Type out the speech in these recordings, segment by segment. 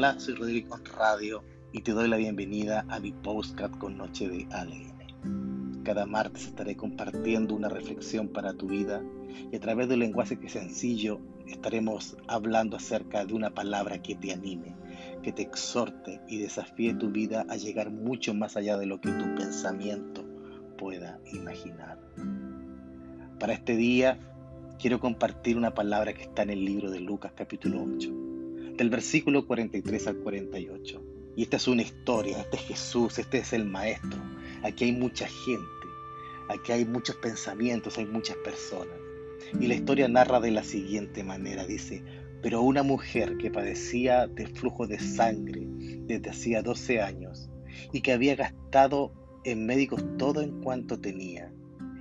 Hola, soy Rodrigo Radio y te doy la bienvenida a mi postcard con Noche de ALN. Cada martes estaré compartiendo una reflexión para tu vida y a través de un lenguaje que es sencillo estaremos hablando acerca de una palabra que te anime, que te exhorte y desafíe tu vida a llegar mucho más allá de lo que tu pensamiento pueda imaginar. Para este día quiero compartir una palabra que está en el libro de Lucas capítulo 8, del versículo 43 al 48. Y esta es una historia, este es Jesús, este es el Maestro. Aquí hay mucha gente, aquí hay muchos pensamientos, hay muchas personas. Y la historia narra de la siguiente manera, dice, pero una mujer que padecía de flujo de sangre desde hacía 12 años y que había gastado en médicos todo en cuanto tenía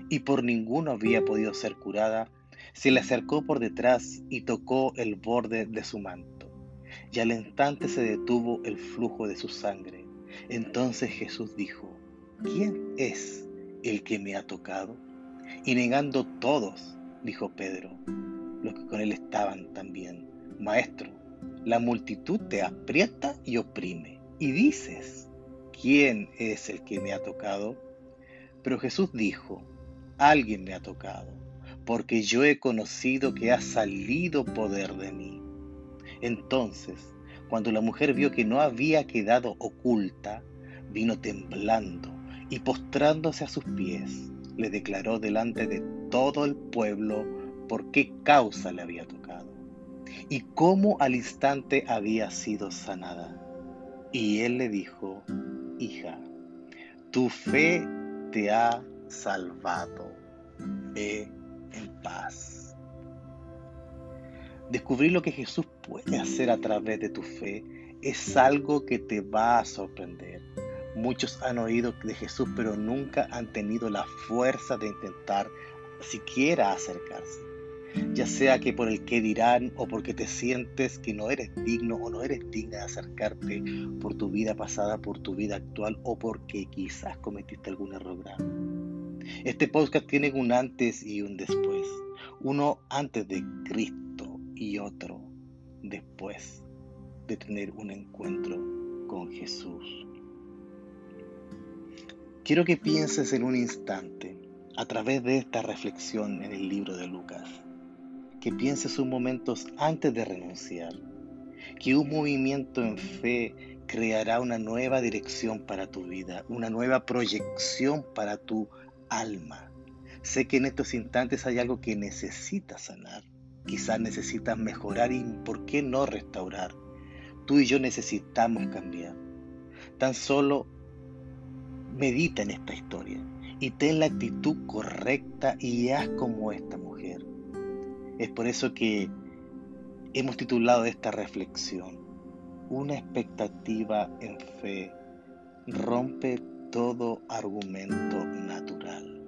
y por ninguno había podido ser curada, se le acercó por detrás y tocó el borde de su manto. Y al instante se detuvo el flujo de su sangre. Entonces Jesús dijo, ¿quién es el que me ha tocado? Y negando todos, dijo Pedro, los que con él estaban también, Maestro, la multitud te aprieta y oprime. Y dices, ¿quién es el que me ha tocado? Pero Jesús dijo, alguien me ha tocado, porque yo he conocido que ha salido poder de mí. Entonces, cuando la mujer vio que no había quedado oculta, vino temblando y postrándose a sus pies, le declaró delante de todo el pueblo por qué causa le había tocado y cómo al instante había sido sanada. Y él le dijo, hija, tu fe te ha salvado. Ve en paz. Descubrir lo que Jesús puede hacer a través de tu fe es algo que te va a sorprender. Muchos han oído de Jesús, pero nunca han tenido la fuerza de intentar siquiera acercarse. Ya sea que por el que dirán o porque te sientes que no eres digno o no eres digna de acercarte por tu vida pasada, por tu vida actual o porque quizás cometiste algún error grave. Este podcast tiene un antes y un después. Uno antes de Cristo y otro después de tener un encuentro con Jesús. Quiero que pienses en un instante, a través de esta reflexión en el libro de Lucas, que pienses un momento antes de renunciar, que un movimiento en fe creará una nueva dirección para tu vida, una nueva proyección para tu alma. Sé que en estos instantes hay algo que necesitas sanar. Quizás necesitas mejorar y por qué no restaurar. Tú y yo necesitamos cambiar. Tan solo medita en esta historia y ten la actitud correcta y haz como esta mujer. Es por eso que hemos titulado esta reflexión, una expectativa en fe rompe todo argumento natural.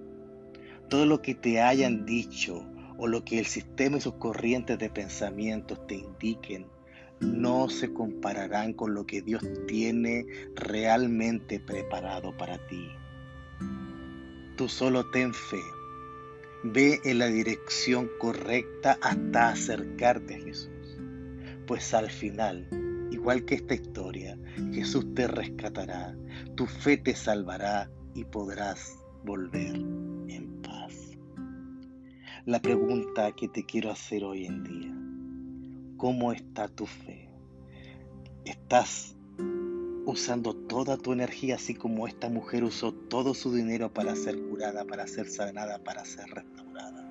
Todo lo que te hayan dicho o lo que el sistema y sus corrientes de pensamientos te indiquen no se compararán con lo que Dios tiene realmente preparado para ti. Tú solo ten fe. Ve en la dirección correcta hasta acercarte a Jesús. Pues al final Igual que esta historia, Jesús te rescatará, tu fe te salvará y podrás volver en paz. La pregunta que te quiero hacer hoy en día, ¿cómo está tu fe? ¿Estás usando toda tu energía así como esta mujer usó todo su dinero para ser curada, para ser sanada, para ser restaurada?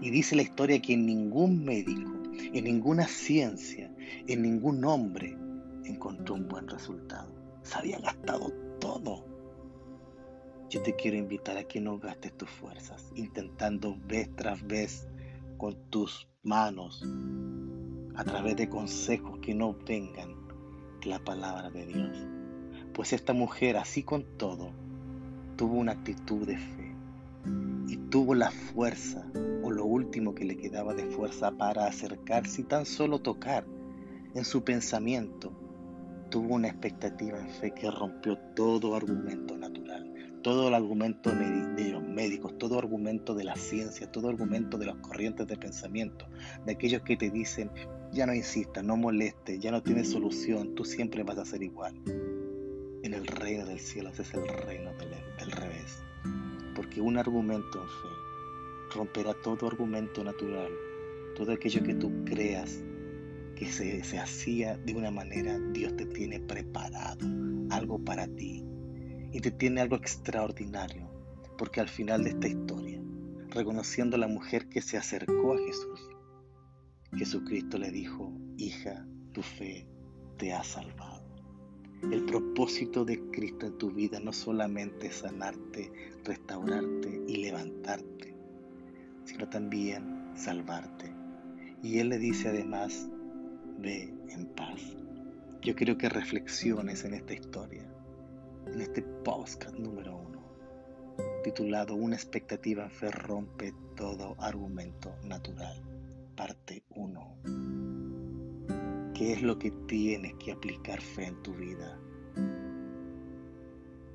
Y dice la historia que ningún médico, en ninguna ciencia, en ningún hombre encontró un buen resultado. Se había gastado todo. Yo te quiero invitar a que no gastes tus fuerzas intentando vez tras vez con tus manos a través de consejos que no vengan la palabra de Dios. Pues esta mujer, así con todo, tuvo una actitud de fe y tuvo la fuerza o lo último que le quedaba de fuerza para acercarse y tan solo tocar en su pensamiento tuvo una expectativa en fe que rompió todo argumento natural, todo el argumento de los médicos, todo argumento de la ciencia, todo argumento de las corrientes de pensamiento, de aquellos que te dicen, ya no insistas, no molestes, ya no tienes solución, tú siempre vas a ser igual. En el reino del cielo ese es el reino del, del revés. Porque un argumento en fe romperá todo argumento natural, todo aquello que tú creas que se, se hacía de una manera, Dios te tiene preparado algo para ti y te tiene algo extraordinario, porque al final de esta historia, reconociendo a la mujer que se acercó a Jesús, Jesucristo le dijo, hija, tu fe te ha salvado. El propósito de Cristo en tu vida no solamente es sanarte, restaurarte y levantarte, sino también salvarte. Y Él le dice además, ve en paz. Yo quiero que reflexiones en esta historia, en este podcast número uno, titulado Una expectativa en fe rompe todo argumento natural, parte 1. ¿Qué es lo que tienes que aplicar fe en tu vida?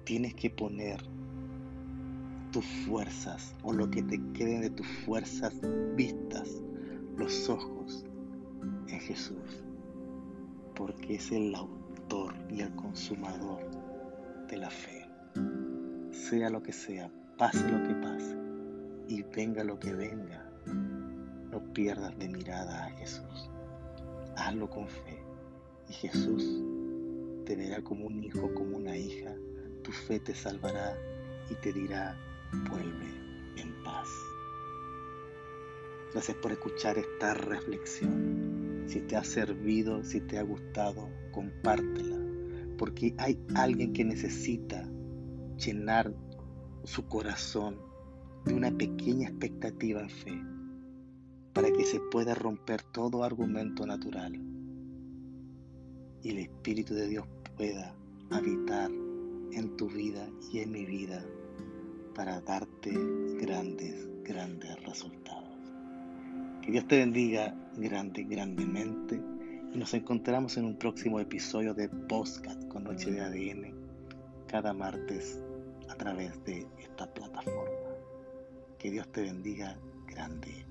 Tienes que poner tus fuerzas o lo que te queden de tus fuerzas vistas, los ojos en Jesús, porque es el autor y el consumador de la fe. Sea lo que sea, pase lo que pase y venga lo que venga, no pierdas de mirada a Jesús. Hazlo con fe y Jesús te verá como un hijo, como una hija. Tu fe te salvará y te dirá, vuelve en paz. Gracias por escuchar esta reflexión. Si te ha servido, si te ha gustado, compártela, porque hay alguien que necesita llenar su corazón de una pequeña expectativa en fe para que se pueda romper todo argumento natural y el Espíritu de Dios pueda habitar en tu vida y en mi vida para darte grandes, grandes resultados. Que Dios te bendiga grande, grandemente nos encontramos en un próximo episodio de Postcat con Noche de ADN cada martes a través de esta plataforma. Que Dios te bendiga grande,